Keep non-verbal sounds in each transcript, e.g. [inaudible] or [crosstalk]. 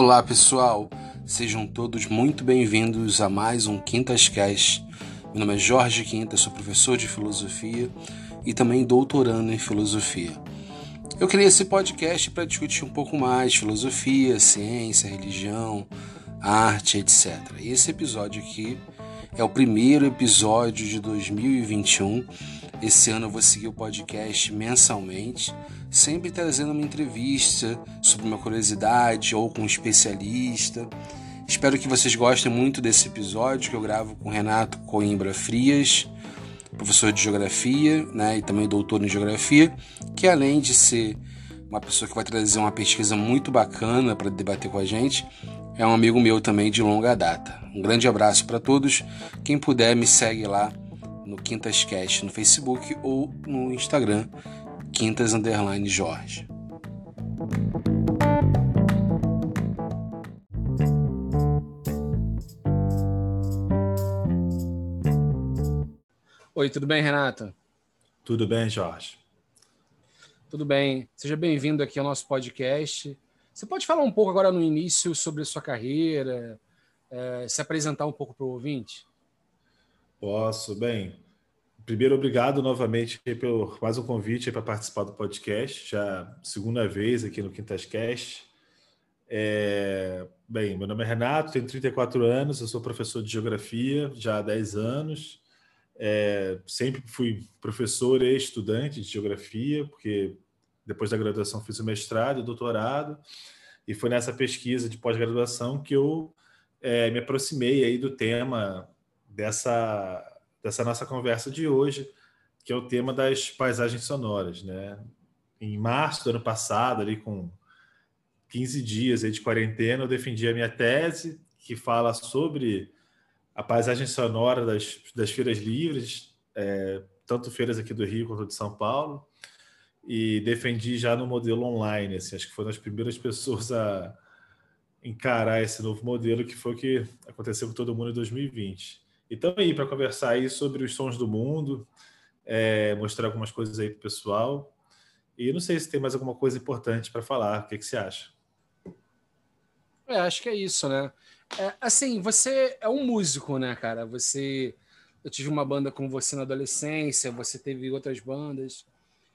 Olá pessoal, sejam todos muito bem-vindos a mais um Quintas Cast. Meu nome é Jorge Quinta, sou professor de filosofia e também doutorando em filosofia. Eu criei esse podcast para discutir um pouco mais filosofia, ciência, religião, arte, etc. E esse episódio aqui é o primeiro episódio de 2021. Esse ano eu vou seguir o podcast mensalmente, sempre trazendo uma entrevista sobre uma curiosidade ou com um especialista. Espero que vocês gostem muito desse episódio que eu gravo com Renato Coimbra Frias, professor de geografia né, e também doutor em geografia, que além de ser uma pessoa que vai trazer uma pesquisa muito bacana para debater com a gente, é um amigo meu também de longa data. Um grande abraço para todos. Quem puder, me segue lá no Quintas Cast no Facebook ou no Instagram, Quintas Underline Jorge. Oi, tudo bem, Renata? Tudo bem, Jorge. Tudo bem. Seja bem-vindo aqui ao nosso podcast. Você pode falar um pouco agora no início sobre a sua carreira, é, se apresentar um pouco para o ouvinte? Posso. Bem, primeiro, obrigado novamente pelo mais um convite para participar do podcast, já segunda vez aqui no Quintas Cast. É, bem, meu nome é Renato, tenho 34 anos, eu sou professor de geografia já há 10 anos. É, sempre fui professor e estudante de geografia, porque depois da graduação fiz o mestrado e doutorado, e foi nessa pesquisa de pós-graduação que eu é, me aproximei aí do tema dessa, dessa nossa conversa de hoje, que é o tema das paisagens sonoras. Né? Em março do ano passado, ali com 15 dias de quarentena, eu defendi a minha tese, que fala sobre a paisagem sonora das, das feiras livres, é, tanto feiras aqui do Rio quanto de São Paulo, e defendi já no modelo online. Assim, acho que foi uma das primeiras [laughs] pessoas a encarar esse novo modelo, que foi o que aconteceu com todo mundo em 2020. E estamos aí para conversar aí sobre os sons do mundo, é, mostrar algumas coisas aí para o pessoal. E não sei se tem mais alguma coisa importante para falar. O que, que você acha? É, acho que é isso, né? É, assim, você é um músico, né, cara? Você. Eu tive uma banda com você na adolescência, você teve outras bandas.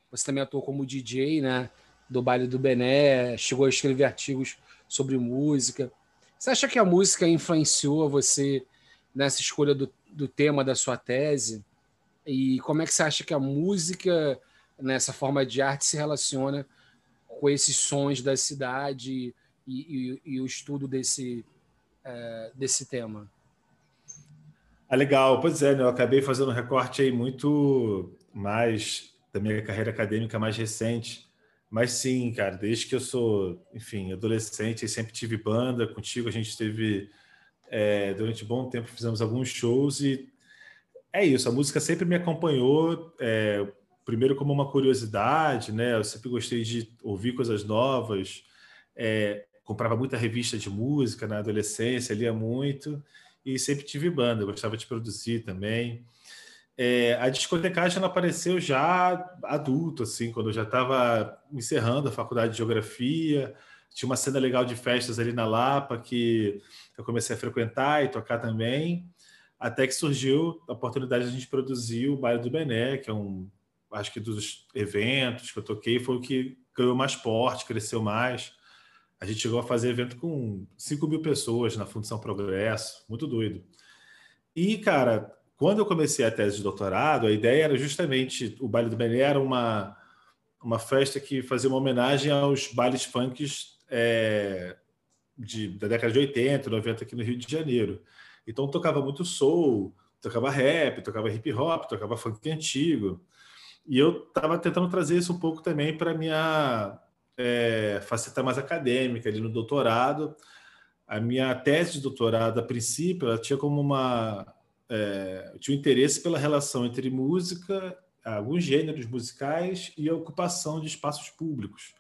Você também atuou como DJ, né? Do baile do Bené, chegou a escrever artigos sobre música. Você acha que a música influenciou você nessa escolha do, do tema da sua tese? E como é que você acha que a música, nessa forma de arte, se relaciona com esses sons da cidade e, e, e o estudo desse, é, desse tema? Ah, legal. Pois é, né? eu acabei fazendo um recorte aí muito mais da minha carreira acadêmica mais recente. Mas sim, cara, desde que eu sou, enfim, adolescente, sempre tive banda. Contigo a gente teve, é, durante um bom tempo, fizemos alguns shows e é isso. A música sempre me acompanhou, é, primeiro como uma curiosidade, né? Eu sempre gostei de ouvir coisas novas. É, comprava muita revista de música na adolescência, lia muito e sempre tive banda. Gostava de produzir também. É, a discotecagem ela apareceu já adulto, assim, quando eu já estava encerrando a faculdade de geografia. Tinha uma cena legal de festas ali na Lapa que eu comecei a frequentar e tocar também. Até que surgiu a oportunidade de a gente produzir o Baile do Bené, que é um, acho que dos eventos que eu toquei, foi o que ganhou mais porte, cresceu mais. A gente chegou a fazer evento com 5 mil pessoas na Fundação Progresso, muito doido. E, cara, quando eu comecei a tese de doutorado, a ideia era justamente o baile do Belém era uma uma festa que fazia uma homenagem aos bailes funks é, de, da década de 80, 90 aqui no Rio de Janeiro. Então tocava muito soul, tocava rap, tocava hip hop, tocava funk antigo. E eu estava tentando trazer isso um pouco também para minha é, faceta mais acadêmica ali no doutorado. A minha tese de doutorado, a princípio, ela tinha como uma é, tinha um interesse pela relação entre música, alguns gêneros musicais e a ocupação de espaços públicos.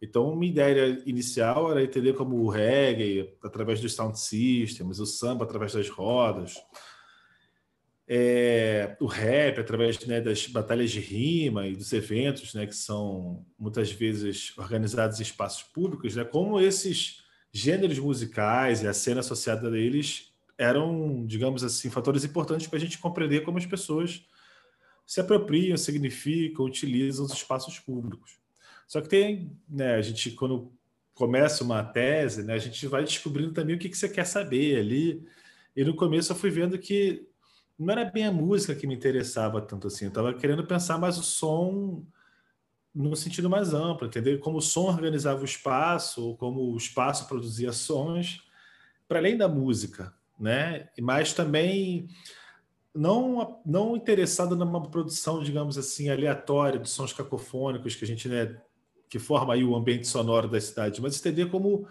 Então, uma ideia inicial era entender como o reggae, através dos sound systems, o samba através das rodas, é, o rap através né, das batalhas de rima e dos eventos, né, que são muitas vezes organizados em espaços públicos, né, como esses gêneros musicais e a cena associada a eles eram, digamos assim, fatores importantes para a gente compreender como as pessoas se apropriam, significam, utilizam os espaços públicos. Só que tem, né, a gente quando começa uma tese, né, a gente vai descobrindo também o que, que você quer saber ali. E no começo eu fui vendo que não era bem a música que me interessava tanto assim. Eu estava querendo pensar mais o som no sentido mais amplo, entender como o som organizava o espaço, ou como o espaço produzia sons, para além da música, né? Mas também não não interessado numa produção, digamos assim, aleatória de sons cacofônicos que a gente né, que forma aí o ambiente sonoro da cidade, mas entender como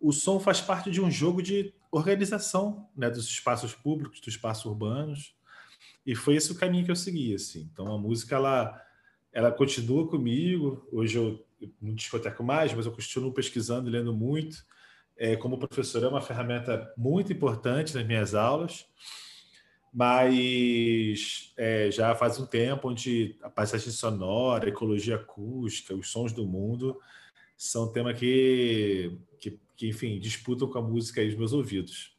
o som faz parte de um jogo de organização né, dos espaços públicos, dos espaços urbanos, e foi esse o caminho que eu segui. Assim. Então a música ela, ela continua comigo. Hoje eu não discoteco mais, mas eu continuo pesquisando, lendo muito. É, como professor é uma ferramenta muito importante nas minhas aulas, mas é, já faz um tempo onde a paisagem sonora, a ecologia acústica, os sons do mundo são um tema que, que, que, enfim, disputam com a música e os meus ouvidos.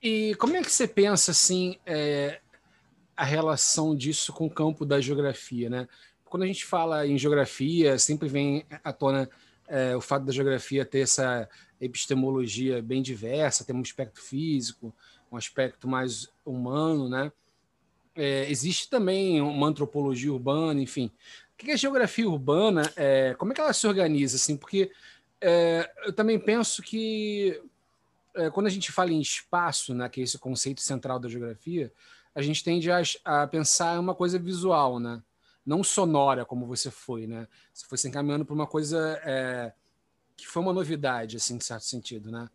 E como é que você pensa assim é, a relação disso com o campo da geografia, né? Quando a gente fala em geografia, sempre vem à tona é, o fato da geografia ter essa epistemologia bem diversa, tem um aspecto físico, um aspecto mais humano, né? É, existe também uma antropologia urbana, enfim que é geografia urbana, é, como é que ela se organiza? Assim, porque é, eu também penso que é, quando a gente fala em espaço, né, que é esse conceito central da geografia, a gente tende a, a pensar em uma coisa visual, né? não sonora como você foi, né? Você foi se encaminhando para uma coisa é, que foi uma novidade, assim, em certo sentido, né?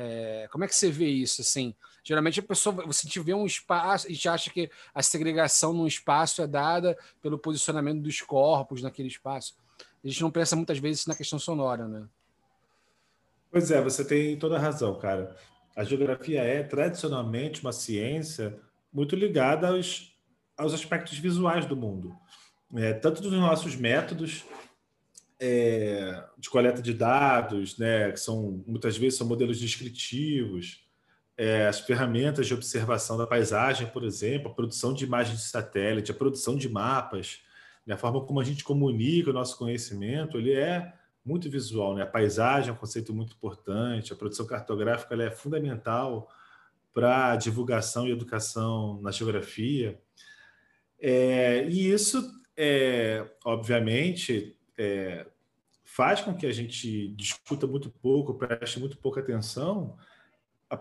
É, como é que você vê isso? Assim, geralmente a pessoa, você vê um espaço e te acha que a segregação num espaço é dada pelo posicionamento dos corpos naquele espaço. A gente não pensa muitas vezes na questão sonora, né? Pois é, você tem toda a razão, cara. A geografia é tradicionalmente uma ciência muito ligada aos, aos aspectos visuais do mundo, é, tanto dos nossos métodos é, de coleta de dados, né, que são muitas vezes são modelos descritivos, é, as ferramentas de observação da paisagem, por exemplo, a produção de imagens de satélite, a produção de mapas, né, a forma como a gente comunica o nosso conhecimento, ele é muito visual. Né? A paisagem é um conceito muito importante, a produção cartográfica é fundamental para divulgação e educação na geografia. É, e isso, é, obviamente, é, faz com que a gente discuta muito pouco, preste muito pouca atenção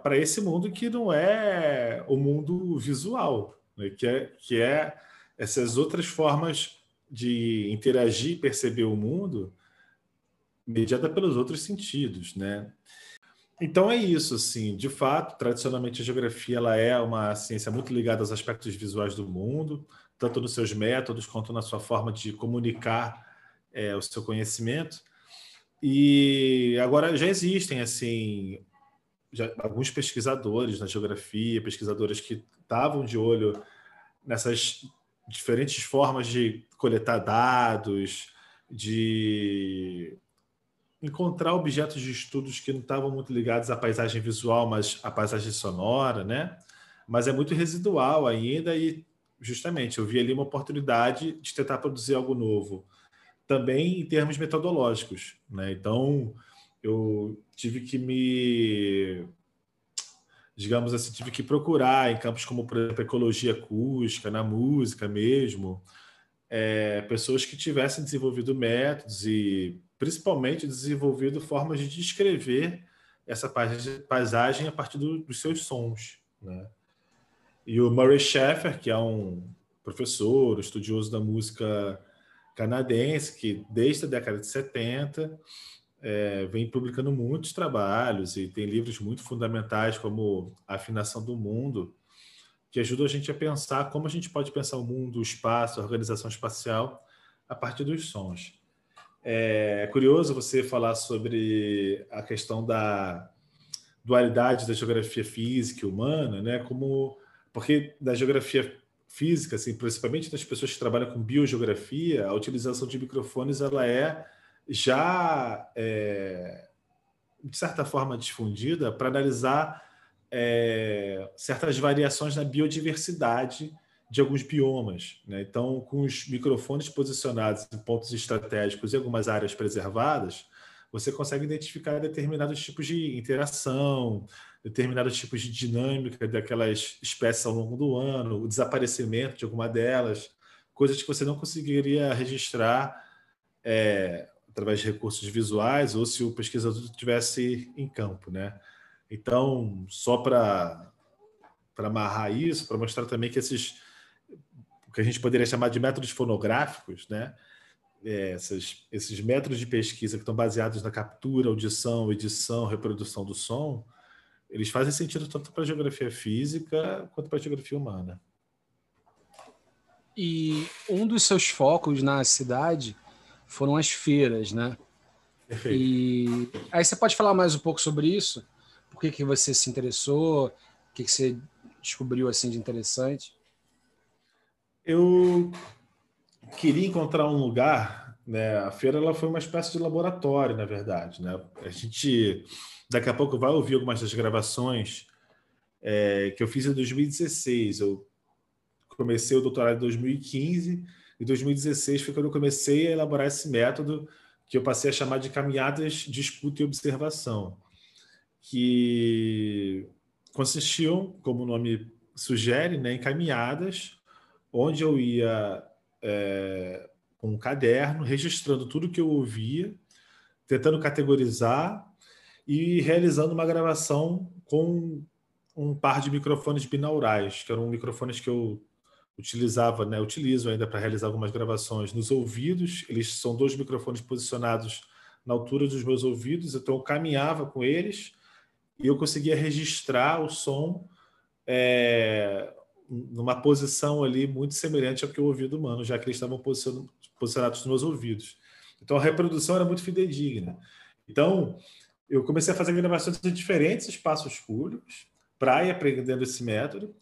para esse mundo que não é o mundo visual, né? que, é, que é essas outras formas de interagir e perceber o mundo mediada pelos outros sentidos, né? Então é isso, assim, de fato, tradicionalmente a geografia ela é uma ciência muito ligada aos aspectos visuais do mundo, tanto nos seus métodos quanto na sua forma de comunicar é, o seu conhecimento. E agora já existem assim já, alguns pesquisadores na geografia, pesquisadores que estavam de olho nessas diferentes formas de coletar dados, de encontrar objetos de estudos que não estavam muito ligados à paisagem visual, mas à paisagem sonora, né? Mas é muito residual ainda e justamente eu vi ali uma oportunidade de tentar produzir algo novo também em termos metodológicos. Né? Então, eu tive que me, digamos assim, tive que procurar em campos como, por exemplo, ecologia acústica, na música mesmo, é, pessoas que tivessem desenvolvido métodos e, principalmente, desenvolvido formas de descrever essa paisagem a partir do, dos seus sons. Né? E o Murray Schaeffer, que é um professor, estudioso da música canadense que, desde a década de 70, é, vem publicando muitos trabalhos e tem livros muito fundamentais, como A Afinação do Mundo, que ajudam a gente a pensar como a gente pode pensar o mundo, o espaço, a organização espacial a partir dos sons. É curioso você falar sobre a questão da dualidade da geografia física e humana, né? Como porque da geografia física, assim, principalmente das pessoas que trabalham com biogeografia, a utilização de microfones ela é já, é, de certa forma, difundida para analisar é, certas variações na biodiversidade de alguns biomas. Né? Então, com os microfones posicionados em pontos estratégicos e algumas áreas preservadas, você consegue identificar determinados tipos de interação, determinados tipos de dinâmica daquelas espécies ao longo do ano, o desaparecimento de alguma delas, coisas que você não conseguiria registrar é, através de recursos visuais ou se o pesquisador estivesse em campo, né? Então, só para amarrar isso, para mostrar também que esses o que a gente poderia chamar de métodos fonográficos, né? É, essas, esses métodos de pesquisa que estão baseados na captura, audição, edição, reprodução do som, eles fazem sentido tanto para a geografia física quanto para a geografia humana. E um dos seus focos na cidade foram as feiras, né? Perfeito. E aí você pode falar mais um pouco sobre isso? Por que, que você se interessou? O que, que você descobriu assim de interessante? Eu queria encontrar um lugar, né? A feira ela foi uma espécie de laboratório, na verdade, né? A gente daqui a pouco vai ouvir algumas das gravações é, que eu fiz em 2016. Eu comecei o doutorado em 2015 e 2016 foi quando eu comecei a elaborar esse método que eu passei a chamar de caminhadas de escuta e observação, que consistiam, como o nome sugere, né, em caminhadas onde eu ia é, com um caderno, registrando tudo que eu ouvia, tentando categorizar e realizando uma gravação com um par de microfones binaurais, que eram microfones que eu utilizava, né, utilizo ainda para realizar algumas gravações nos ouvidos. Eles são dois microfones posicionados na altura dos meus ouvidos, então eu caminhava com eles e eu conseguia registrar o som é, numa posição ali muito semelhante ao que o ouvido humano, já que eles estavam posicionados nos meus ouvidos. Então a reprodução era muito fidedigna. Então eu comecei a fazer gravações em diferentes espaços públicos para ir aprendendo esse método.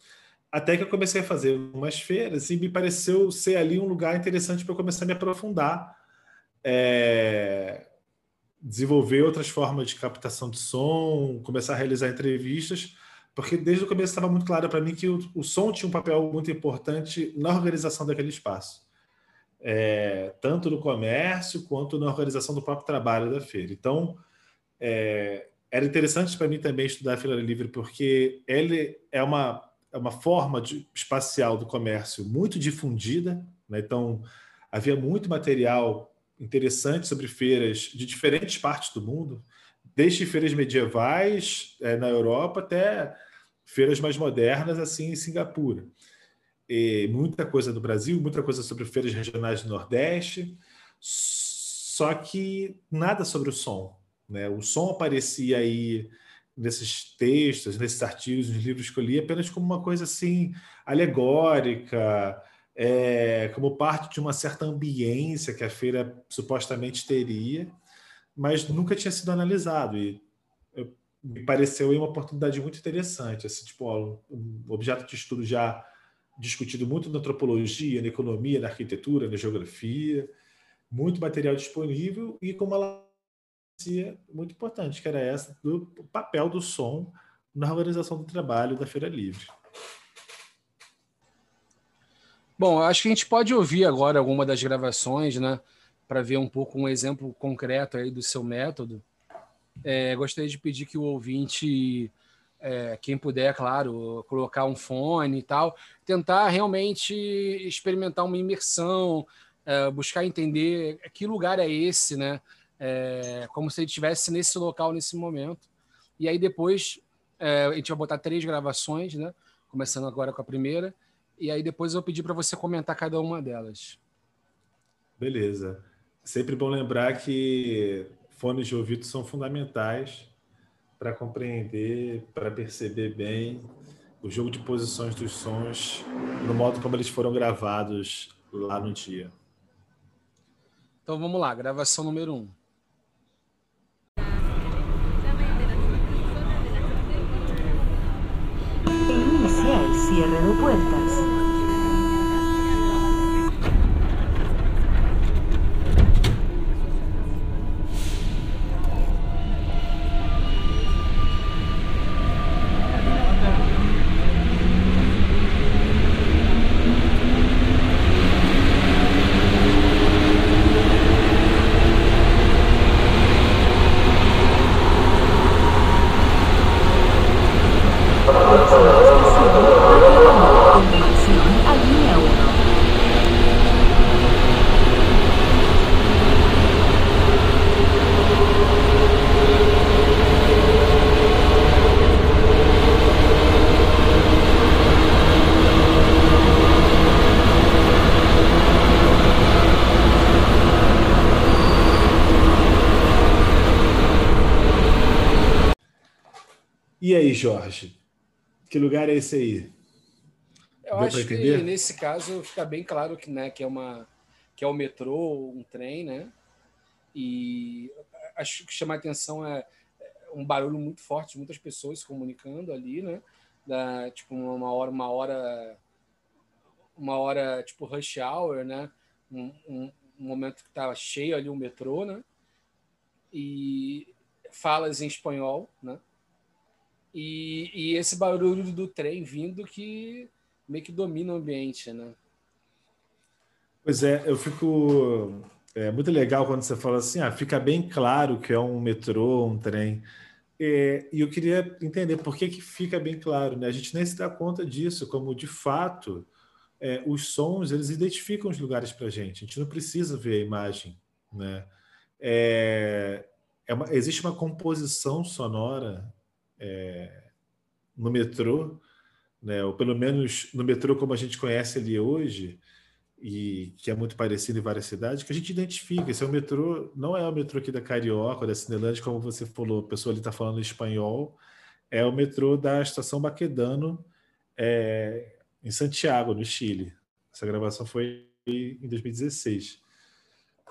Até que eu comecei a fazer umas feiras e me pareceu ser ali um lugar interessante para eu começar a me aprofundar, é, desenvolver outras formas de captação de som, começar a realizar entrevistas, porque desde o começo estava muito claro para mim que o, o, som tinha um papel muito importante na organização daquele espaço, é, tanto no comércio quanto na organização do próprio trabalho da feira. Então, é, era interessante para mim também estudar a Feira Livre, porque ele é uma é uma forma de, espacial do comércio muito difundida, né? então havia muito material interessante sobre feiras de diferentes partes do mundo, desde feiras medievais é, na Europa até feiras mais modernas, assim em Singapura. E muita coisa do Brasil, muita coisa sobre feiras regionais do Nordeste, só que nada sobre o som. Né? O som aparecia aí nesses textos, nesses artigos, nos livros que eu li, apenas como uma coisa assim alegórica, é, como parte de uma certa ambiência que a feira supostamente teria, mas nunca tinha sido analisado. E me pareceu uma oportunidade muito interessante. Assim, tipo, ó, um objeto de estudo já discutido muito na antropologia, na economia, na arquitetura, na geografia, muito material disponível e como ela muito importante, que era essa do papel do som na organização do trabalho da Feira Livre. Bom, acho que a gente pode ouvir agora alguma das gravações, né, para ver um pouco um exemplo concreto aí do seu método. É, gostaria de pedir que o ouvinte, é, quem puder, claro, colocar um fone e tal, tentar realmente experimentar uma imersão, é, buscar entender que lugar é esse, né? é, como se ele estivesse nesse local nesse momento. E aí depois é, a gente vai botar três gravações, né? Começando agora com a primeira. E aí depois eu pedi para você comentar cada uma delas. Beleza. Sempre bom lembrar que fones de ouvido são fundamentais para compreender, para perceber bem o jogo de posições dos sons no modo como eles foram gravados lá no dia. Então vamos lá, gravação número um. cierre de puertas. E aí, Jorge? Que lugar é esse aí? Eu Deu acho que nesse caso fica bem claro que, né, que é uma que é o metrô, um trem, né? E acho que chama a atenção é um barulho muito forte, muitas pessoas se comunicando ali, né? Da, tipo uma hora, uma hora, uma hora tipo rush hour, né? Um, um, um momento que estava cheio ali o metrô, né? E falas em espanhol, né? E, e esse barulho do trem vindo que meio que domina o ambiente, né? Pois é, eu fico é muito legal quando você fala assim, ah, fica bem claro que é um metrô, um trem. É, e eu queria entender por que, que fica bem claro, né? A gente nem se dá conta disso, como de fato é, os sons eles identificam os lugares para a gente. A gente não precisa ver a imagem, né? É, é uma, existe uma composição sonora é, no metrô, né, ou pelo menos no metrô como a gente conhece ele hoje, e que é muito parecido em várias cidades, que a gente identifica. Esse é o metrô, não é o metrô aqui da Carioca, da Cinelândia, como você falou, a pessoa ali está falando espanhol, é o metrô da estação Baquedano, é, em Santiago, no Chile. Essa gravação foi em 2016,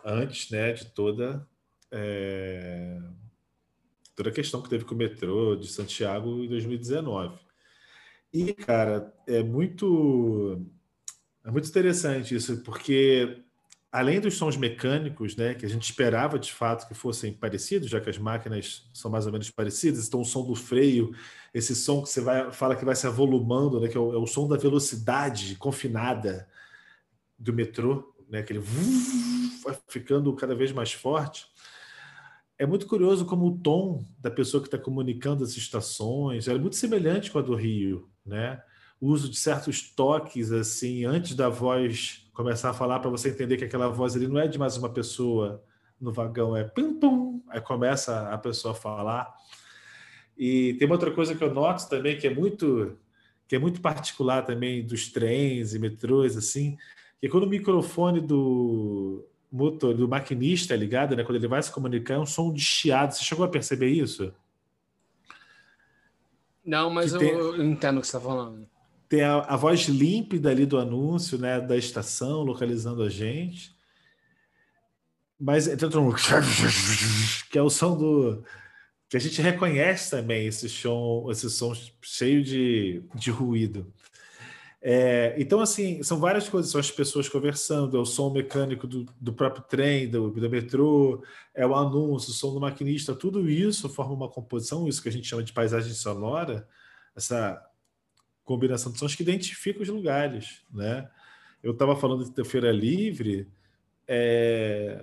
antes né, de toda é, toda a questão que teve com o metrô de Santiago em 2019. E, cara, é muito, é muito interessante isso, porque além dos sons mecânicos, né, que a gente esperava de fato que fossem parecidos, já que as máquinas são mais ou menos parecidas, então o som do freio, esse som que você vai, fala que vai se avolumando, né, que é o, é o som da velocidade confinada do metrô, né, aquele vai ficando cada vez mais forte é muito curioso como o tom da pessoa que está comunicando as estações é muito semelhante com a do Rio, né? O uso de certos toques assim antes da voz começar a falar para você entender que aquela voz ali não é de mais uma pessoa no vagão, é pum pum, aí começa a pessoa a falar. E tem uma outra coisa que eu noto também que é muito que é muito particular também dos trens e metrôs assim, que é quando o microfone do motor do maquinista ligado, né? Quando ele vai se comunicar, é um som de chiado. Você chegou a perceber isso? Não, mas eu, tem, eu, entendo o que você está falando. Tem a, a, voz límpida ali do anúncio, né? Da estação, localizando a gente. Mas tem um [laughs] que é o som do que a gente reconhece também esse som, esse som cheio de, de ruído. É, então, assim, são várias coisas. São as pessoas conversando, é o som mecânico do, do próprio trem, do, do, metrô, é o anúncio, o som do maquinista, tudo isso forma uma composição, isso que a gente chama de paisagem sonora, essa combinação de sons que identifica os lugares. Né? Eu estava falando de Feira Livre, é,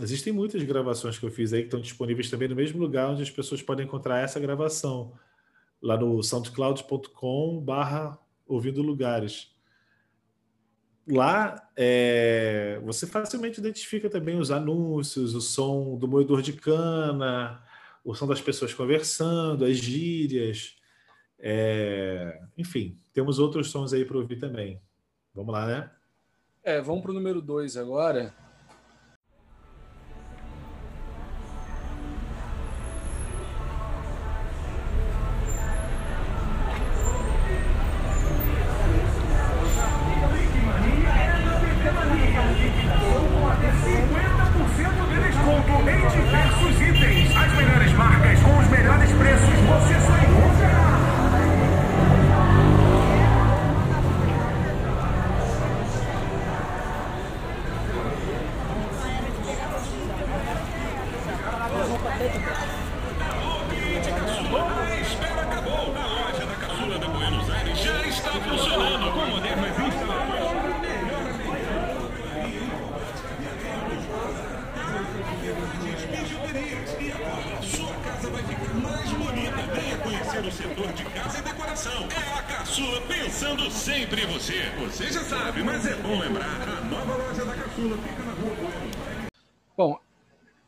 existem muitas gravações que eu fiz aí que estão disponíveis também no mesmo lugar onde as pessoas podem encontrar essa gravação, lá no soundcloud.com/barra ouvindo lugares. Lá, é, você facilmente identifica também os anúncios, o som do moedor de cana, o som das pessoas conversando, as gírias. É, enfim, temos outros sons aí para ouvir também. Vamos lá, né? É, vamos para o número 2 agora.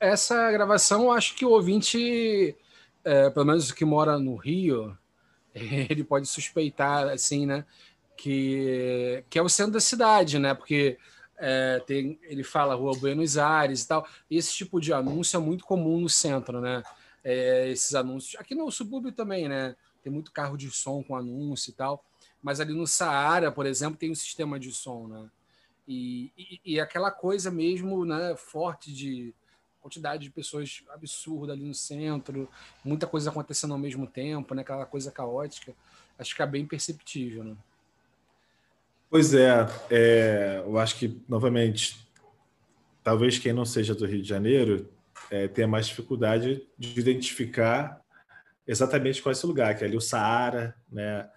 Essa gravação, acho que o ouvinte, é, pelo menos que mora no Rio, [laughs] ele pode suspeitar, assim, né? Que, que é o centro da cidade, né? Porque é, tem, ele fala Rua Buenos Aires e tal. Esse tipo de anúncio é muito comum no centro, né? é, esses anúncios. Aqui no subúrbio também, né? Tem muito carro de som com anúncio e tal. Mas ali no Saara, por exemplo, tem um sistema de som, né? E, e, aquela coisa mesmo, né, forte de quantidade de pessoas absurda ali no centro, muita coisa acontecendo ao mesmo tempo, né? Aquela coisa caótica. Acho que é bem perceptível, né? Pois é, é, eu acho que, novamente, talvez quem não seja do Rio de Janeiro é, tenha mais dificuldade de identificar exatamente qual é esse lugar, que é ali o Saara, né?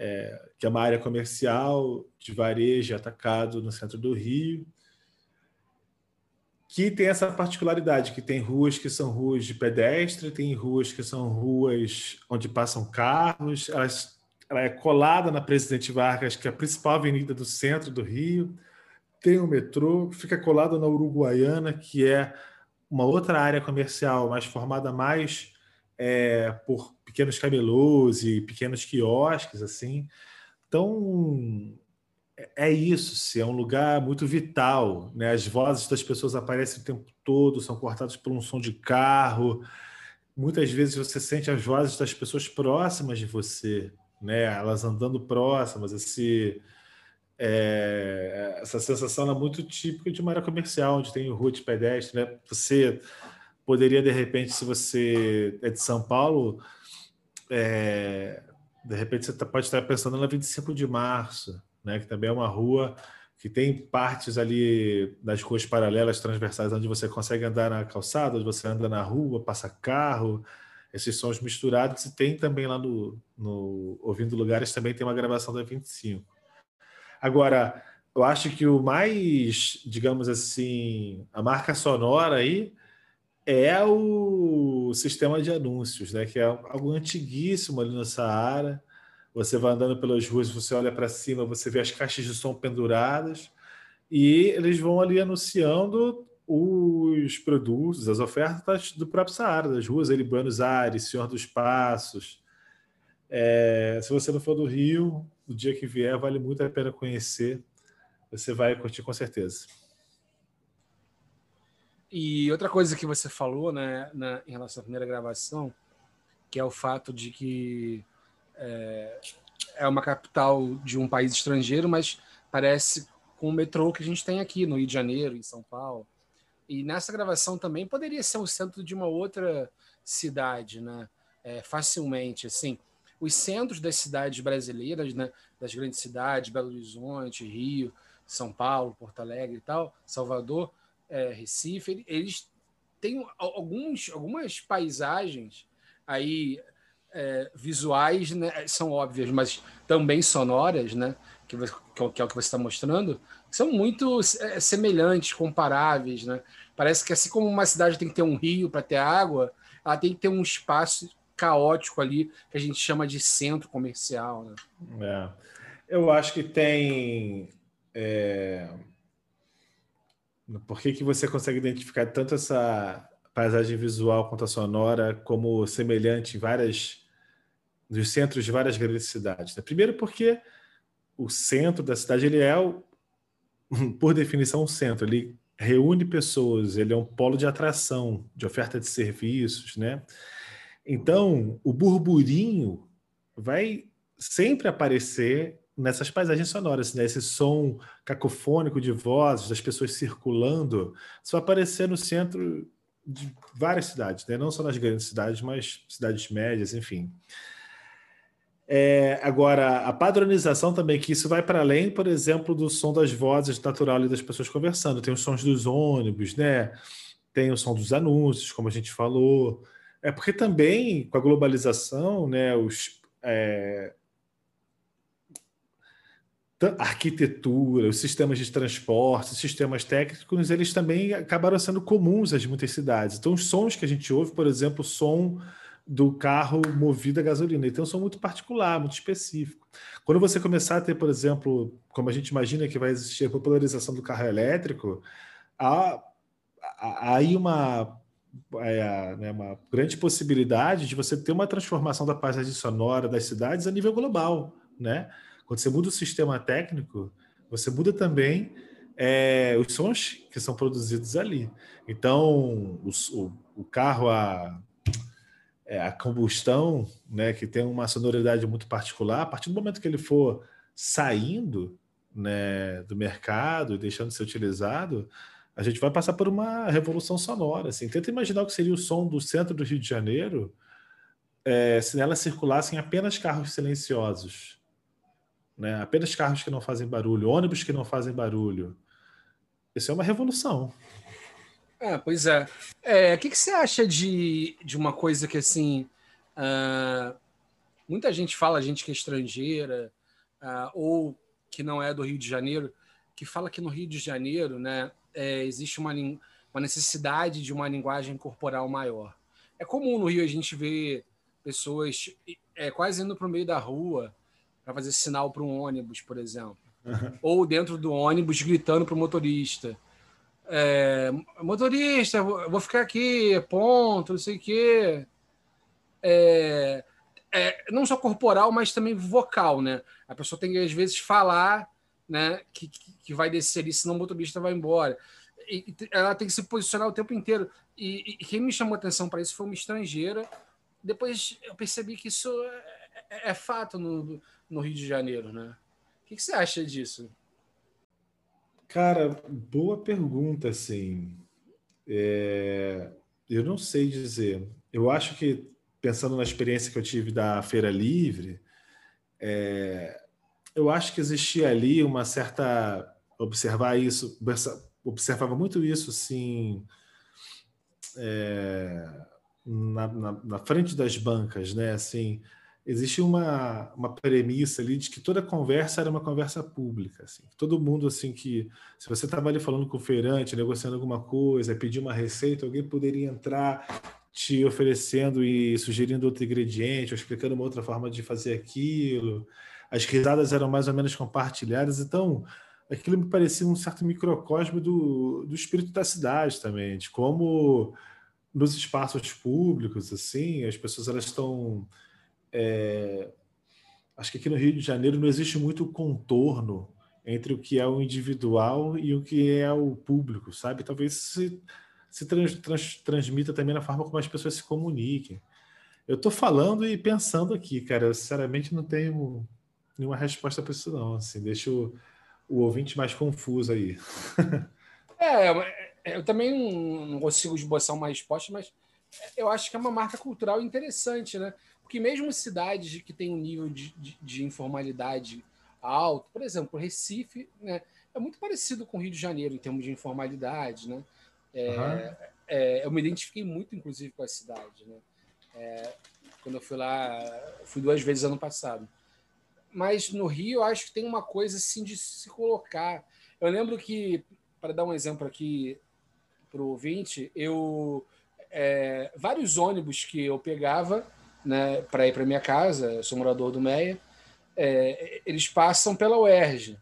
É, que é uma área comercial de varejo atacado no centro do Rio, que tem essa particularidade, que tem ruas que são ruas de pedestre, tem ruas que são ruas onde passam carros, elas, ela é colada na Presidente Vargas, que é a principal avenida do centro do Rio, tem o metrô, fica colado na Uruguaiana, que é uma outra área comercial, mas formada mais é, por pequenos camelôs e pequenos quiosques, assim. Então, é, é isso, se é um lugar muito vital, né? As vozes das pessoas aparecem o tempo todo, são cortadas por um som de carro. Muitas vezes você sente as vozes das pessoas próximas de você, né? Elas andando próximas, esse é, essa sensação é muito típica de uma área comercial, onde tem rua de pedestre. Né? Você poderia, de repente, se você é de São Paulo, é, de repente você tá, pode estar pensando na 25 de março, né? que também é uma rua que tem partes ali das ruas paralelas, transversais, onde você consegue andar na calçada, onde você anda na rua, passa carro, esses sons misturados, e tem também lá no, no Ouvindo Lugares, também tem uma gravação da 25. Agora, eu acho que o mais, digamos assim, a marca sonora aí é o sistema de anúncios, né? Que é algo antiguíssimo ali no Saara. Você vai andando pelas ruas, você olha para cima, você vê as caixas de som penduradas e eles vão ali anunciando os produtos, as ofertas do próprio Saara, das ruas ali, Buenos Aires, Senhor dos Passos. É, se você não for do Rio, no dia que vier, vale muito a pena conhecer. Você vai curtir com certeza. E outra coisa que você falou, né, na, em relação à primeira gravação, que é o fato de que é, é uma capital de um país estrangeiro, mas parece com o metrô que a gente tem aqui no Rio de Janeiro, em São Paulo. E nessa gravação também poderia ser o centro de uma outra cidade, né? É, facilmente, assim os centros das cidades brasileiras, né, das grandes cidades, Belo Horizonte, Rio, São Paulo, Porto Alegre e tal, Salvador, é, Recife, eles têm alguns, algumas paisagens aí é, visuais, né, são óbvias, mas também sonoras, né, que, que é o que você está mostrando, são muito é, semelhantes, comparáveis, né? Parece que assim como uma cidade tem que ter um rio para ter água, ela tem que ter um espaço caótico ali, que a gente chama de centro comercial. Né? É. Eu acho que tem. É... Por que, que você consegue identificar tanto essa paisagem visual quanto a sonora como semelhante em várias nos centros de várias grandes cidades? Né? Primeiro porque o centro da cidade ele é, [laughs] por definição, um centro. Ele reúne pessoas, ele é um polo de atração, de oferta de serviços, né? Então, o burburinho vai sempre aparecer nessas paisagens sonoras, né? Esse som cacofônico de vozes, das pessoas circulando, vai aparecer no centro de várias cidades, né? Não só nas grandes cidades, mas cidades médias, enfim. É, agora, a padronização também, que isso vai para além, por exemplo, do som das vozes natural das pessoas conversando. Tem os sons dos ônibus, né? Tem o som dos anúncios, como a gente falou. É porque também, com a globalização, né, os, é, a arquitetura, os sistemas de transporte, os sistemas técnicos, eles também acabaram sendo comuns às muitas cidades. Então, os sons que a gente ouve, por exemplo, o som do carro movido a gasolina, um som muito particular, muito específico. Quando você começar a ter, por exemplo, como a gente imagina que vai existir a popularização do carro elétrico, há, há aí uma é, né, uma grande possibilidade de você ter uma transformação da paisagem sonora das cidades a nível global, né? Quando você muda o sistema técnico, você muda também é, os sons que são produzidos ali. Então, o, o, o carro a é, a combustão, né, que tem uma sonoridade muito particular, a partir do momento que ele for saindo né, do mercado e deixando de ser utilizado, a gente vai passar por uma revolução sonora. Assim. Tenta imaginar o que seria o som do centro do Rio de Janeiro é, se nela circulassem apenas carros silenciosos, né? apenas carros que não fazem barulho, ônibus que não fazem barulho. Isso é uma revolução. É, pois é. é. O que, que você acha de, de uma coisa que, assim, uh, muita gente fala, gente que é estrangeira, uh, ou que não é do Rio de Janeiro, que fala que no Rio de Janeiro né, é, existe uma, uma necessidade de uma linguagem corporal maior. É comum no Rio a gente ver pessoas é, quase indo para o meio da rua para fazer sinal para um ônibus, por exemplo. Uhum. Ou dentro do ônibus gritando para o motorista é, motorista, vou ficar aqui, ponto, não sei o quê. É, é, não só corporal, mas também vocal, né? A pessoa tem que, às vezes, falar né, que, que vai descer ali, senão o motorista vai embora. E, ela tem que se posicionar o tempo inteiro. E, e quem me chamou atenção para isso foi uma estrangeira. Depois eu percebi que isso é, é, é fato no, no Rio de Janeiro, né? O que, que você acha disso? Cara, boa pergunta, assim. É... Eu não sei dizer. Eu acho que, pensando na experiência que eu tive da Feira Livre, é... eu acho que existia ali uma certa. Observar isso, observava muito isso, assim. É... Na, na, na frente das bancas, né? Assim, existia uma, uma premissa ali de que toda conversa era uma conversa pública. Assim. Todo mundo, assim, que se você estava ali falando com o feirante, negociando alguma coisa, pedir uma receita, alguém poderia entrar te oferecendo e sugerindo outro ingrediente, ou explicando uma outra forma de fazer aquilo. As risadas eram mais ou menos compartilhadas, então aquilo me parecia um certo microcosmo do, do espírito da cidade também, de como nos espaços públicos, assim, as pessoas elas estão é, acho que aqui no Rio de Janeiro não existe muito contorno entre o que é o individual e o que é o público, sabe? Talvez se, se trans, trans, transmita também na forma como as pessoas se comuniquem. Eu estou falando e pensando aqui, cara. Eu sinceramente não tenho nenhuma resposta para isso, não. Assim, deixa o, o ouvinte mais confuso aí. [laughs] é, eu também não consigo esboçar uma resposta, mas eu acho que é uma marca cultural interessante, né? Porque mesmo cidades que têm um nível de, de, de informalidade alto, por exemplo, Recife, né, é muito parecido com o Rio de Janeiro em termos de informalidade, né? É, uhum. é, eu me identifiquei muito, inclusive, com a cidade, né? É, quando eu fui lá, fui duas vezes ano passado. Mas no Rio, eu acho que tem uma coisa assim de se colocar. Eu lembro que, para dar um exemplo aqui para o ouvinte, eu é, vários ônibus que eu pegava né, para ir para minha casa, eu sou morador do Meia, é, eles passam pela UERJ.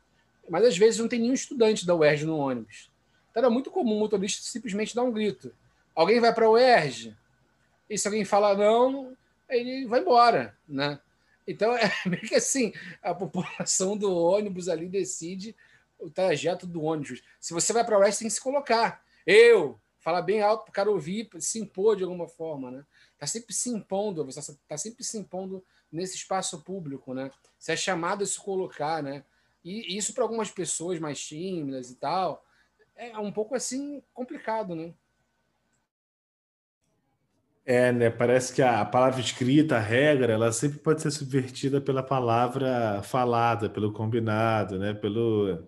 Mas às vezes não tem nenhum estudante da UERJ no ônibus. Então era muito comum o motorista simplesmente dar um grito. Alguém vai para a UERJ? E se alguém falar não, ele vai embora. Né? Então [laughs] é meio que assim: a população do ônibus ali decide o trajeto do ônibus. Se você vai para a UERJ, tem que se colocar. Eu, falar bem alto para o cara ouvir, se impor de alguma forma. Né? Está sempre se impondo, você está sempre se impondo nesse espaço público, né? Você é chamado a se colocar, né? E isso para algumas pessoas mais tímidas e tal é um pouco assim complicado, né? É, né? Parece que a palavra escrita, a regra, ela sempre pode ser subvertida pela palavra falada, pelo combinado, né? Pelo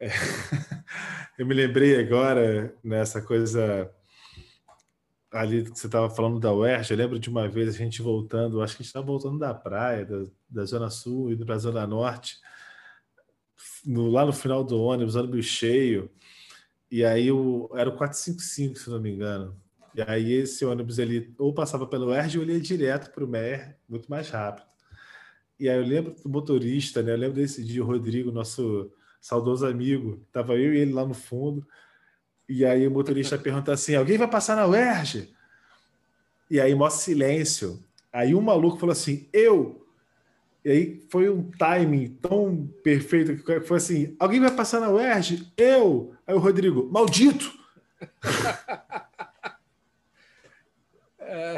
é. [laughs] Eu me lembrei agora nessa coisa ali que você estava falando da UERJ, eu lembro de uma vez a gente voltando, acho que a gente estava voltando da praia, da, da Zona Sul, indo para a Zona Norte, no, lá no final do ônibus, ônibus cheio, e aí o, era o 455, se não me engano. E aí esse ônibus ele ou passava pelo UERJ ou ele ia direto para o MER, muito mais rápido. E aí eu lembro do motorista, né? Eu lembro desse dia, o Rodrigo, nosso saudoso amigo, estava eu e ele lá no fundo, e aí o motorista [laughs] pergunta assim: alguém vai passar na UERJ? E aí mostra silêncio. Aí um maluco falou assim: eu. E aí foi um timing tão perfeito que foi assim: alguém vai passar na UERJ? Eu. Aí o Rodrigo: maldito! [laughs]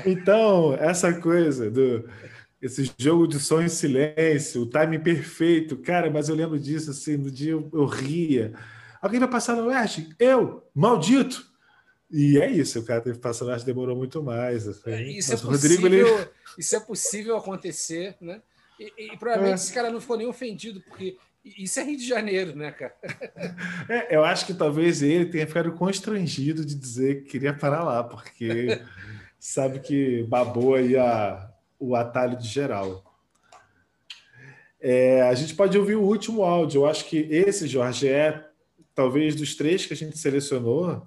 Então, essa coisa do esse jogo de som em silêncio, o timing perfeito, cara, mas eu lembro disso assim, no dia eu, eu ria. Alguém vai passar no Oeste? Eu, maldito! E é isso, o cara teve que passar no Oeste, demorou muito mais. Assim. É, isso, é possível, ele... isso é possível acontecer, né? E, e provavelmente é. esse cara não ficou nem ofendido, porque isso é Rio de Janeiro, né, cara? É, eu acho que talvez ele tenha ficado constrangido de dizer que queria parar lá, porque sabe que babou aí a, o atalho de geral. É, a gente pode ouvir o último áudio. Eu acho que esse, Jorge, é talvez dos três que a gente selecionou,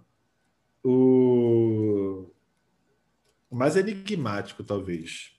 o mais enigmático, talvez.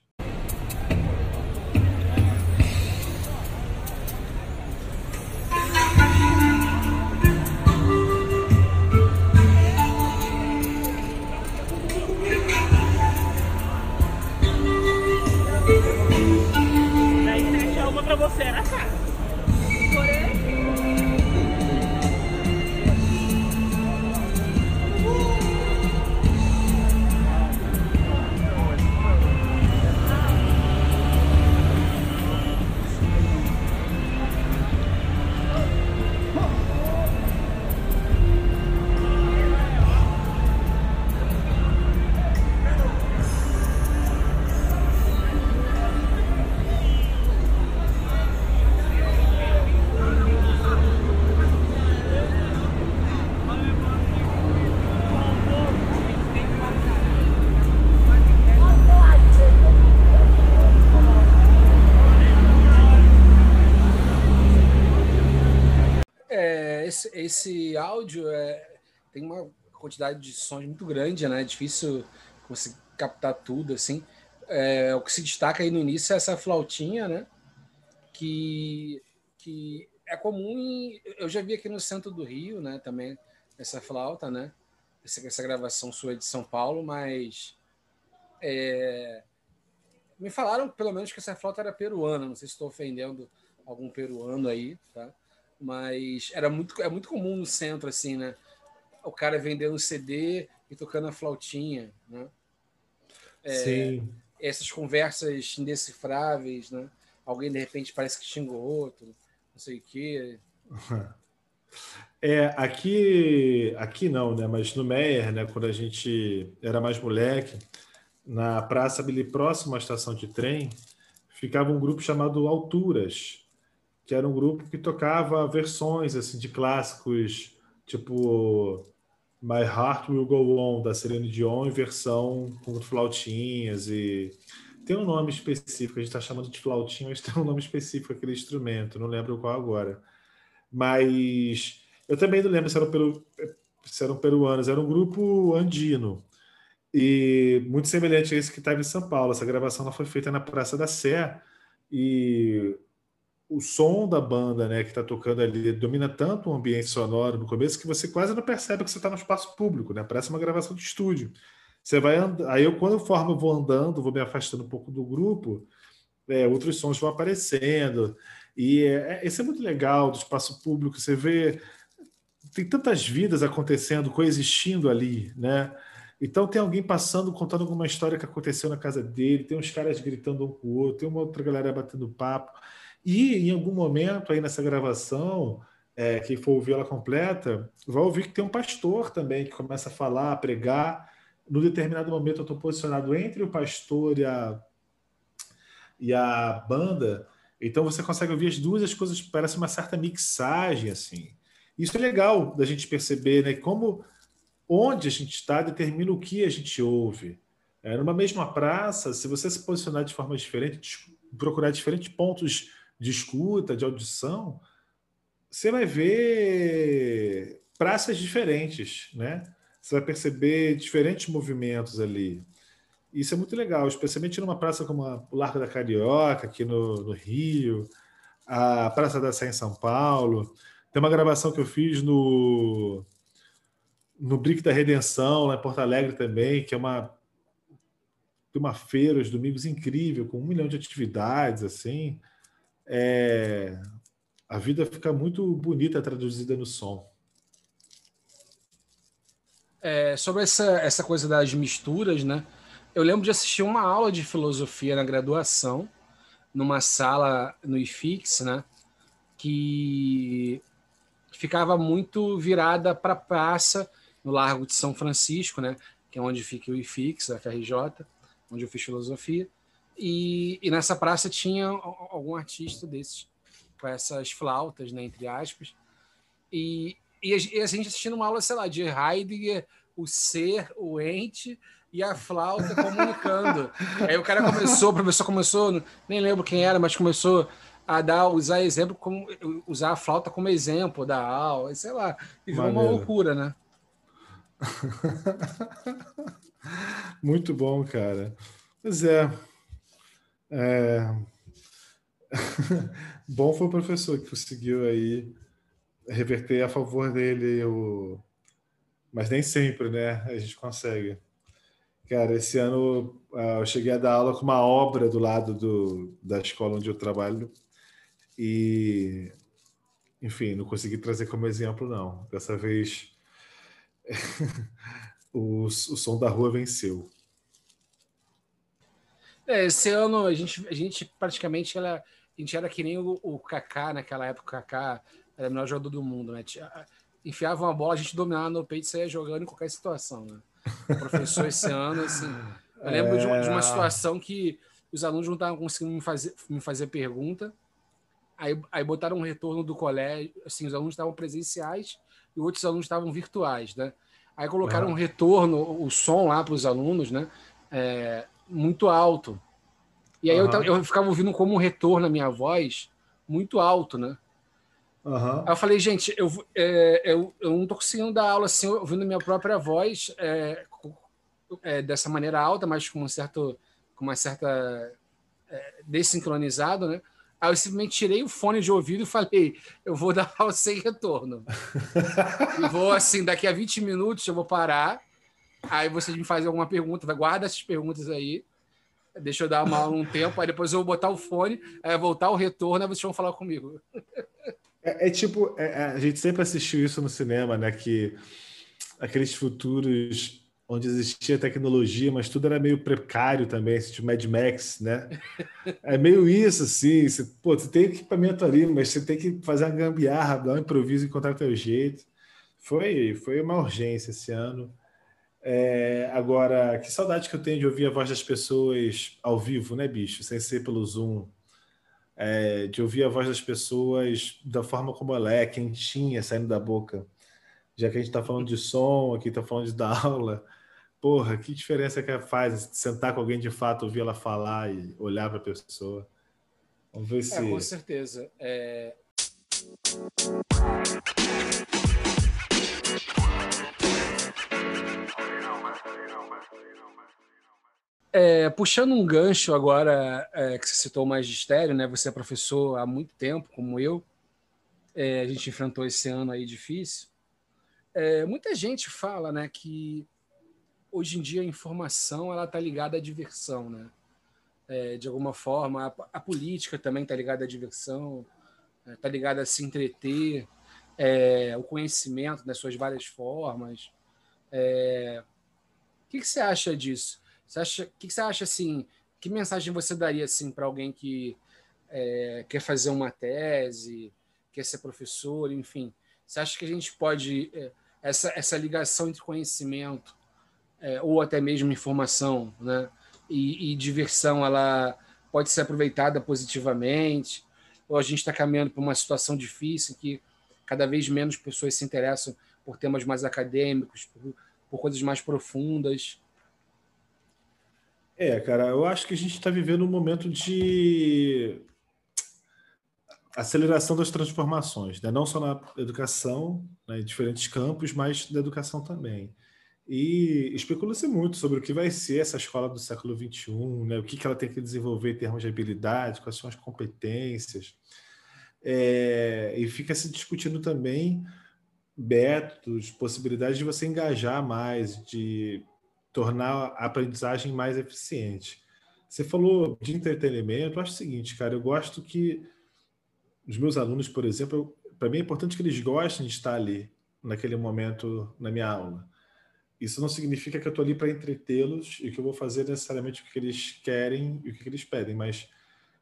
Esse áudio é, tem uma quantidade de sons muito grande, né? É difícil você captar tudo, assim. É, o que se destaca aí no início é essa flautinha, né? Que, que é comum, em, eu já vi aqui no centro do Rio, né? Também essa flauta, né? Essa, essa gravação sua é de São Paulo, mas é, me falaram pelo menos que essa flauta era peruana. Não sei se estou ofendendo algum peruano aí, tá? Mas era muito, é muito comum no centro, assim, né? O cara vendendo CD e tocando a flautinha, né? É, Sim. Essas conversas indecifráveis, né? Alguém, de repente, parece que xinga o outro, não sei o quê. [laughs] É, aqui, aqui não, né? Mas no Meyer, né? Quando a gente era mais moleque, na praça ali próximo à estação de trem, ficava um grupo chamado Alturas, que era um grupo que tocava versões assim de clássicos, tipo My Heart Will Go On da Celine Dion em versão com flautinhas e tem um nome específico, a gente está chamando de flautinha, mas [laughs] tem um nome específico aquele instrumento, não lembro qual agora. Mas eu também não lembro se eram, peru, se eram peruanos, era um grupo andino. E muito semelhante a esse que estava em São Paulo. Essa gravação foi feita na Praça da Sé e o som da banda, né, que está tocando ali, domina tanto o ambiente sonoro no começo que você quase não percebe que você está no espaço público, né? Parece uma gravação de estúdio. Você vai andando, aí eu quando forma eu vou andando, vou me afastando um pouco do grupo, é, outros sons vão aparecendo e é, é, isso é muito legal do espaço público. Você vê tem tantas vidas acontecendo, coexistindo ali, né? Então tem alguém passando, contando alguma história que aconteceu na casa dele, tem uns caras gritando um com o outro, tem uma outra galera batendo papo. E em algum momento aí nessa gravação, é, quem for ouvir ela completa, vai ouvir que tem um pastor também que começa a falar, a pregar. No determinado momento eu estou posicionado entre o pastor e a, e a banda, então você consegue ouvir as duas as coisas, parece uma certa mixagem assim. Isso é legal da gente perceber, né? Como onde a gente está determina o que a gente ouve. É, numa mesma praça, se você se posicionar de forma diferente, procurar diferentes pontos de escuta, de audição, você vai ver praças diferentes, né? Você vai perceber diferentes movimentos ali. Isso é muito legal, especialmente numa praça como a, Largo da Carioca, aqui no, no Rio, a Praça da Sé em São Paulo. Tem uma gravação que eu fiz no, no Brick da Redenção, lá em Porto Alegre também, que é uma, uma feira, os domingos incrível, com um milhão de atividades, assim é, a vida fica muito bonita traduzida no som. É, sobre essa, essa coisa das misturas, né? eu lembro de assistir uma aula de filosofia na graduação, numa sala no IFIX, né? Que ficava muito virada para a praça, no Largo de São Francisco, né? Que é onde fica o IFIX, a FRJ, onde eu fiz filosofia. E, e nessa praça tinha algum artista desses, com essas flautas, né? Entre aspas. E, e a gente assistindo uma aula, sei lá, de Heidegger, o ser, o ente e a flauta comunicando. [laughs] Aí o cara começou, o professor começou, nem lembro quem era, mas começou a dar, usar exemplo como usar a flauta como exemplo da aula, sei lá, e virou uma loucura, né? [laughs] Muito bom, cara. Pois é. É... [laughs] bom foi o professor que conseguiu aí reverter a favor dele o mas nem sempre, né? A gente consegue. Cara, esse ano uh, eu cheguei a dar aula com uma obra do lado do, da escola onde eu trabalho e, enfim, não consegui trazer como exemplo, não. Dessa vez, [laughs] o, o som da rua venceu. É, esse ano a gente, a gente praticamente ela, a gente era que nem o, o Kaká naquela época. O Kaká era o melhor jogador do mundo, né? Enfiava uma bola, a gente dominava no peito e saía jogando em qualquer situação, né? O professor esse [laughs] ano, assim. Eu lembro é... de, uma, de, uma, é. situação que os alunos não estavam conseguindo me fazer, me fazer pergunta. Aí, aí botaram um retorno do colégio, assim, os alunos estavam presenciais e outros alunos estavam virtuais, né? Aí colocaram uhum. um retorno, o som lá para os alunos, né? É, muito alto. E aí uhum. eu, eu ficava ouvindo como um retorno a minha voz muito alto, né? Uhum. Aí eu falei, gente, eu, é, eu, eu não tô conseguindo dar aula assim, ouvindo minha própria voz é, é, dessa maneira alta, mas com, um certo, com uma certa é, desincronizado, né? Aí eu simplesmente tirei o fone de ouvido e falei, eu vou [laughs] dar aula sem retorno. [laughs] e vou assim, daqui a 20 minutos eu vou parar, aí vocês me fazem alguma pergunta, vai guarda essas perguntas aí, deixa eu dar uma aula um [laughs] tempo, aí depois eu vou botar o fone, aí voltar o retorno, aí vocês vão falar comigo. É, é tipo, é, é, a gente sempre assistiu isso no cinema, né? Que aqueles futuros onde existia tecnologia, mas tudo era meio precário também, esse tipo Mad Max, né? [laughs] É meio isso, assim. Você, pô, você tem equipamento ali, mas você tem que fazer uma gambiarra, dar um improviso, encontrar o teu jeito. Foi, foi uma urgência esse ano. É, agora, que saudade que eu tenho de ouvir a voz das pessoas ao vivo, né, bicho? Sem ser pelo Zoom é, de ouvir a voz das pessoas da forma como ela é, quentinha, saindo da boca. Já que a gente está falando de som, aqui está falando de dar [laughs] aula. Porra, que diferença que faz sentar com alguém de fato, ouvir ela falar e olhar para a pessoa. Vamos ver é, se. com certeza. É... É, puxando um gancho agora é, que você citou o magistério, né? Você é professor há muito tempo, como eu. É, a gente enfrentou esse ano aí difícil. É, muita gente fala, né, que hoje em dia a informação ela está ligada à diversão, né? É, de alguma forma, a, a política também está ligada à diversão, está é, ligada a se entreter, o conhecimento nas suas várias formas. o que, que você acha disso? Você acha, o que você acha assim? Que mensagem você daria assim para alguém que é, quer fazer uma tese, quer ser professor, enfim? Você acha que a gente pode é, essa essa ligação entre conhecimento é, ou até mesmo informação, né? E, e, diversão, ela pode ser aproveitada positivamente? Ou a gente está caminhando para uma situação difícil que cada vez menos pessoas se interessam por temas mais acadêmicos, por, por coisas mais profundas? É, cara, eu acho que a gente está vivendo um momento de aceleração das transformações, né? não só na educação, né, em diferentes campos, mas na educação também. E especula-se muito sobre o que vai ser essa escola do século XXI, né? o que, que ela tem que desenvolver em termos de habilidade, quais são as competências. É, e fica se discutindo também métodos, possibilidades de você engajar mais, de tornar a aprendizagem mais eficiente. Você falou de entretenimento, eu acho o seguinte, cara, eu gosto que os meus alunos, por exemplo, para mim é importante que eles gostem de estar ali naquele momento na minha aula. isso não significa que eu estou ali para entretê-los e que eu vou fazer necessariamente o que eles querem e o que eles pedem, mas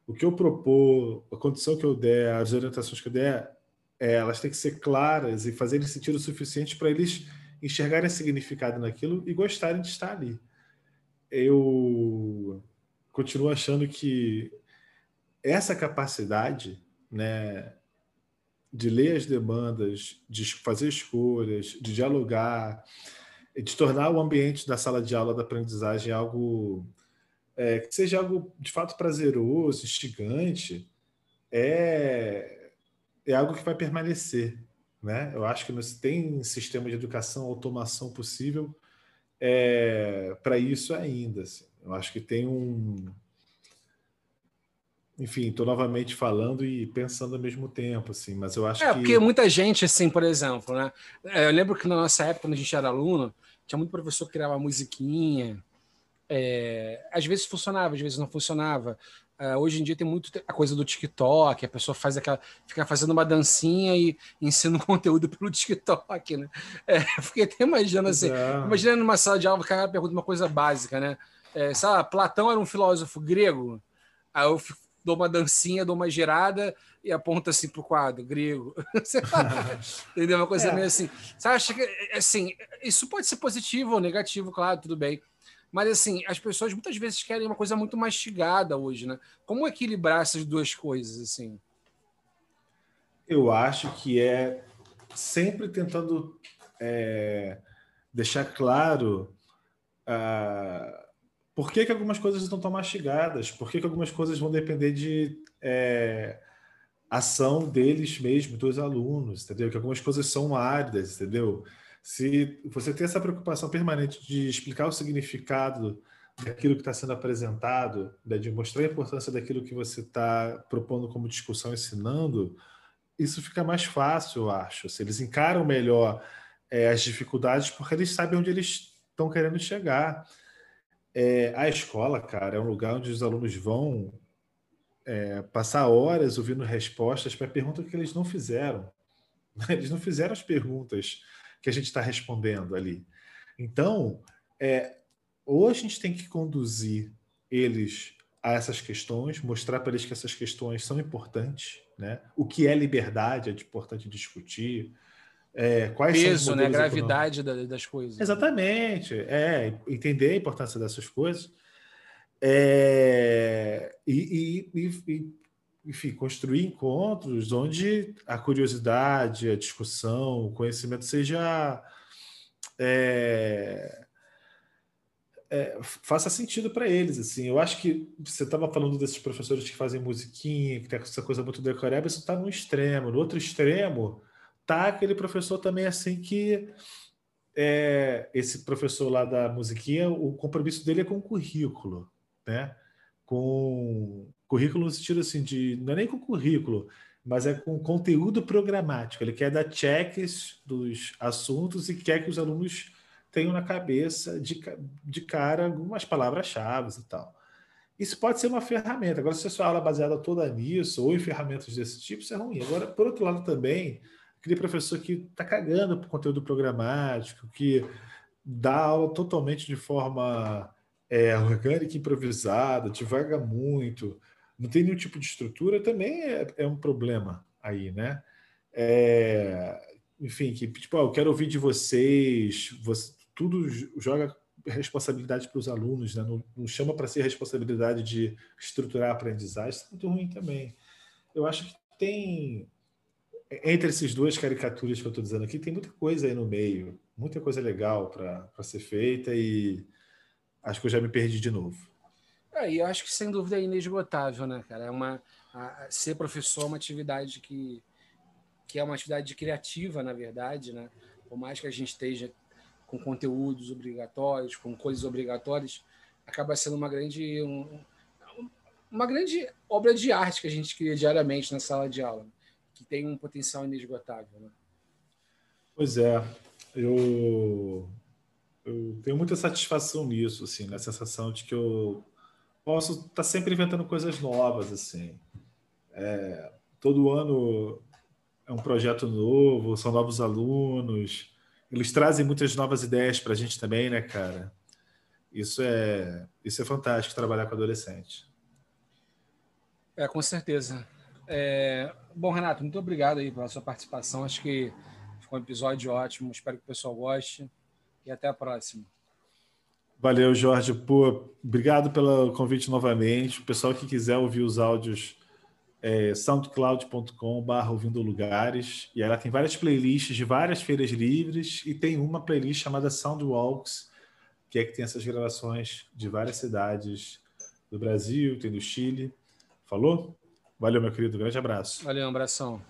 o que eu propor, a condição que eu der, as orientações que eu der, é, elas têm que ser claras e fazerem sentido o suficiente para eles enxergarem significado naquilo e gostarem de estar ali. Eu continuo achando que essa capacidade, né, de ler as demandas, de fazer escolhas, de dialogar, de tornar o ambiente da sala de aula da aprendizagem algo é, que seja algo de fato prazeroso, instigante, é, é algo que vai permanecer. Né? Eu acho que nós tem sistema de educação, automação possível é, para isso ainda. Assim. Eu acho que tem um. Enfim, estou novamente falando e pensando ao mesmo tempo, assim, mas eu acho é, que. É, porque muita gente, assim, por exemplo, né? É, eu lembro que na nossa época, quando a gente era aluno, tinha muito professor que criava musiquinha. É, às vezes funcionava, às vezes não funcionava. Uh, hoje em dia tem muito a coisa do TikTok, a pessoa faz aquela, fica fazendo uma dancinha e ensina um [laughs] conteúdo pelo TikTok, né? É, fiquei até imaginando assim, é. imagina numa sala de aula o cara pergunta uma coisa básica, né? É, sabe, Platão era um filósofo grego, aí eu dou uma dancinha, dou uma girada e aponta assim para o quadro, grego. [laughs] Entendeu? Uma coisa [laughs] é. meio assim. Você acha que, assim, isso pode ser positivo ou negativo, claro, tudo bem. Mas, assim, as pessoas muitas vezes querem uma coisa muito mastigada hoje, né? Como equilibrar essas duas coisas, assim? Eu acho que é sempre tentando é, deixar claro uh, por que, que algumas coisas estão tão mastigadas, por que, que algumas coisas vão depender de é, ação deles mesmos, dos alunos, entendeu? Que algumas coisas são áridas, entendeu? Se você tem essa preocupação permanente de explicar o significado daquilo que está sendo apresentado, né, de mostrar a importância daquilo que você está propondo como discussão, ensinando, isso fica mais fácil, eu acho. Se eles encaram melhor é, as dificuldades, porque eles sabem onde eles estão querendo chegar. É, a escola, cara, é um lugar onde os alunos vão é, passar horas ouvindo respostas para perguntas que eles não fizeram. [laughs] Eles não fizeram as perguntas que a gente está respondendo ali. Então, é, ou a gente tem que conduzir eles a essas questões, mostrar para eles que essas questões são importantes, né? O que é liberdade é importante discutir. É, quais Peso, são né? A gravidade das coisas. Exatamente. É, entender a importância dessas coisas. É, e, e, e, enfim, construir encontros onde a curiosidade, a discussão, o conhecimento seja. É, é, faça sentido para eles. assim Eu acho que você estava falando desses professores que fazem musiquinha, que tem essa coisa muito decoreba, isso está no extremo. No outro extremo, tá aquele professor também assim que. É, esse professor lá da musiquinha, o compromisso dele é com o currículo, né? Com currículo no sentido assim de não é nem com currículo, mas é com conteúdo programático. Ele quer dar checks dos assuntos e quer que os alunos tenham na cabeça de, de cara algumas palavras-chave e tal. Isso pode ser uma ferramenta. Agora, se a sua aula é baseada toda nisso, ou em ferramentas desse tipo, isso é ruim. Agora, por outro lado, também, aquele professor que está cagando para conteúdo programático, que dá aula totalmente de forma é, orgânica, improvisada, devaga muito, não tem nenhum tipo de estrutura, também é, é um problema aí, né? É, enfim, que tipo, eu quero ouvir de vocês, você, tudo joga responsabilidade para os alunos, né? não, não chama para ser responsabilidade de estruturar a aprendizagem, isso é muito ruim também. Eu acho que tem, entre essas duas caricaturas que eu estou dizendo aqui, tem muita coisa aí no meio, muita coisa legal para ser feita e acho que eu já me perdi de novo. É, e eu acho que sem dúvida é inesgotável, né, cara? É uma, a, ser professor é uma atividade que, que é uma atividade criativa, na verdade, né? Por mais que a gente esteja com conteúdos obrigatórios, com coisas obrigatórias, acaba sendo uma grande, um, uma grande obra de arte que a gente cria diariamente na sala de aula, que tem um potencial inesgotável. Né? Pois é, eu eu tenho muita satisfação nisso, assim, na sensação de que eu posso estar tá sempre inventando coisas novas, assim. É, todo ano é um projeto novo, são novos alunos, eles trazem muitas novas ideias para a gente também, né, cara? Isso é, isso é fantástico, trabalhar com adolescente. É, com certeza. É... Bom, Renato, muito obrigado aí pela sua participação. Acho que foi um episódio ótimo. Espero que o pessoal goste. E até a próxima. Valeu, Jorge. Pô, obrigado pelo convite novamente. O pessoal que quiser ouvir os áudios, é soundcloud.com.br ouvindo lugares. E ela tem várias playlists de várias feiras livres e tem uma playlist chamada Soundwalks, que é que tem essas gravações de várias cidades do Brasil, tem do Chile. Falou? Valeu, meu querido. Grande abraço. Valeu, um abração.